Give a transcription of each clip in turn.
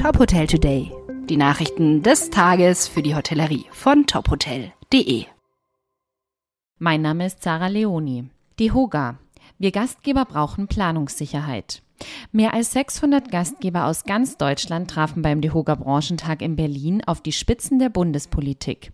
Top Hotel Today. Die Nachrichten des Tages für die Hotellerie von tophotel.de. Mein Name ist Sarah Leoni. Die Hoga. Wir Gastgeber brauchen Planungssicherheit. Mehr als 600 Gastgeber aus ganz Deutschland trafen beim DeHoga Branchentag in Berlin auf die Spitzen der Bundespolitik.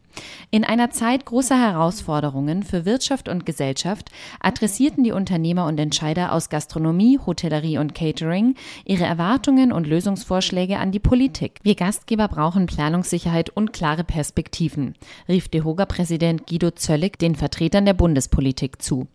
In einer Zeit großer Herausforderungen für Wirtschaft und Gesellschaft adressierten die Unternehmer und Entscheider aus Gastronomie, Hotellerie und Catering ihre Erwartungen und Lösungsvorschläge an die Politik. Wir Gastgeber brauchen Planungssicherheit und klare Perspektiven, rief DeHoga-Präsident Guido Zöllig den Vertretern der Bundespolitik zu.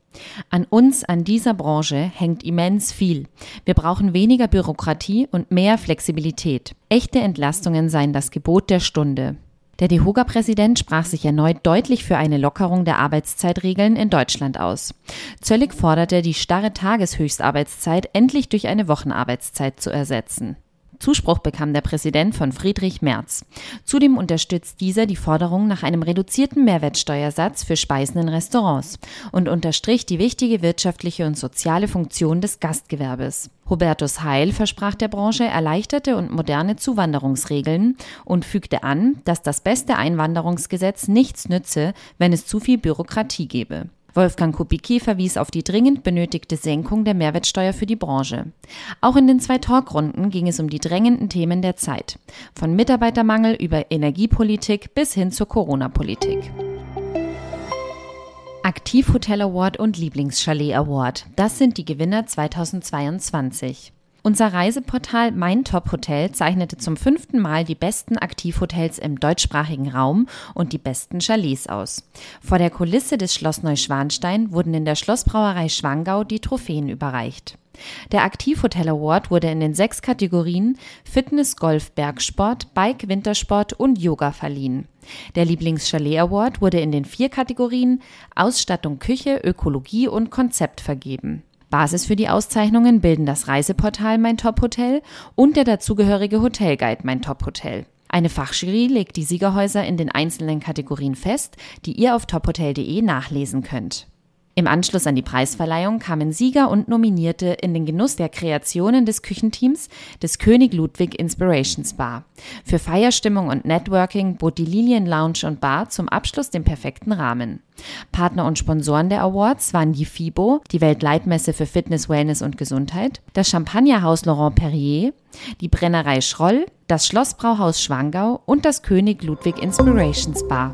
An uns, an dieser Branche hängt immens viel. Wir brauchen weniger Bürokratie und mehr Flexibilität. Echte Entlastungen seien das Gebot der Stunde. Der DEHOGA-Präsident sprach sich erneut deutlich für eine Lockerung der Arbeitszeitregeln in Deutschland aus. Zöllig forderte, die starre Tageshöchstarbeitszeit endlich durch eine Wochenarbeitszeit zu ersetzen. Zuspruch bekam der Präsident von Friedrich Merz. Zudem unterstützt dieser die Forderung nach einem reduzierten Mehrwertsteuersatz für Speisen in Restaurants und unterstrich die wichtige wirtschaftliche und soziale Funktion des Gastgewerbes. Hubertus Heil versprach der Branche erleichterte und moderne Zuwanderungsregeln und fügte an, dass das beste Einwanderungsgesetz nichts nütze, wenn es zu viel Bürokratie gebe. Wolfgang Kubicki verwies auf die dringend benötigte Senkung der Mehrwertsteuer für die Branche. Auch in den zwei Talkrunden ging es um die drängenden Themen der Zeit, von Mitarbeitermangel über Energiepolitik bis hin zur Corona-Politik. Aktivhotel Award und Lieblingschalet Award, das sind die Gewinner 2022. Unser Reiseportal Mein Top Hotel zeichnete zum fünften Mal die besten Aktivhotels im deutschsprachigen Raum und die besten Chalets aus. Vor der Kulisse des Schloss Neuschwanstein wurden in der Schlossbrauerei Schwangau die Trophäen überreicht. Der Aktivhotel Award wurde in den sechs Kategorien Fitness, Golf, Bergsport, Bike, Wintersport und Yoga verliehen. Der Lieblingschalet Award wurde in den vier Kategorien Ausstattung, Küche, Ökologie und Konzept vergeben. Basis für die Auszeichnungen bilden das Reiseportal Mein Top Hotel und der dazugehörige Hotelguide Mein Top Hotel. Eine Fachjury legt die Siegerhäuser in den einzelnen Kategorien fest, die ihr auf tophotel.de nachlesen könnt. Im Anschluss an die Preisverleihung kamen Sieger und Nominierte in den Genuss der Kreationen des Küchenteams des König Ludwig Inspirations Bar. Für Feierstimmung und Networking bot die Lilien Lounge und Bar zum Abschluss den perfekten Rahmen. Partner und Sponsoren der Awards waren die FIBO, die Weltleitmesse für Fitness, Wellness und Gesundheit, das Champagnerhaus Laurent Perrier, die Brennerei Schroll, das Schlossbrauhaus Schwangau und das König Ludwig Inspirations Bar.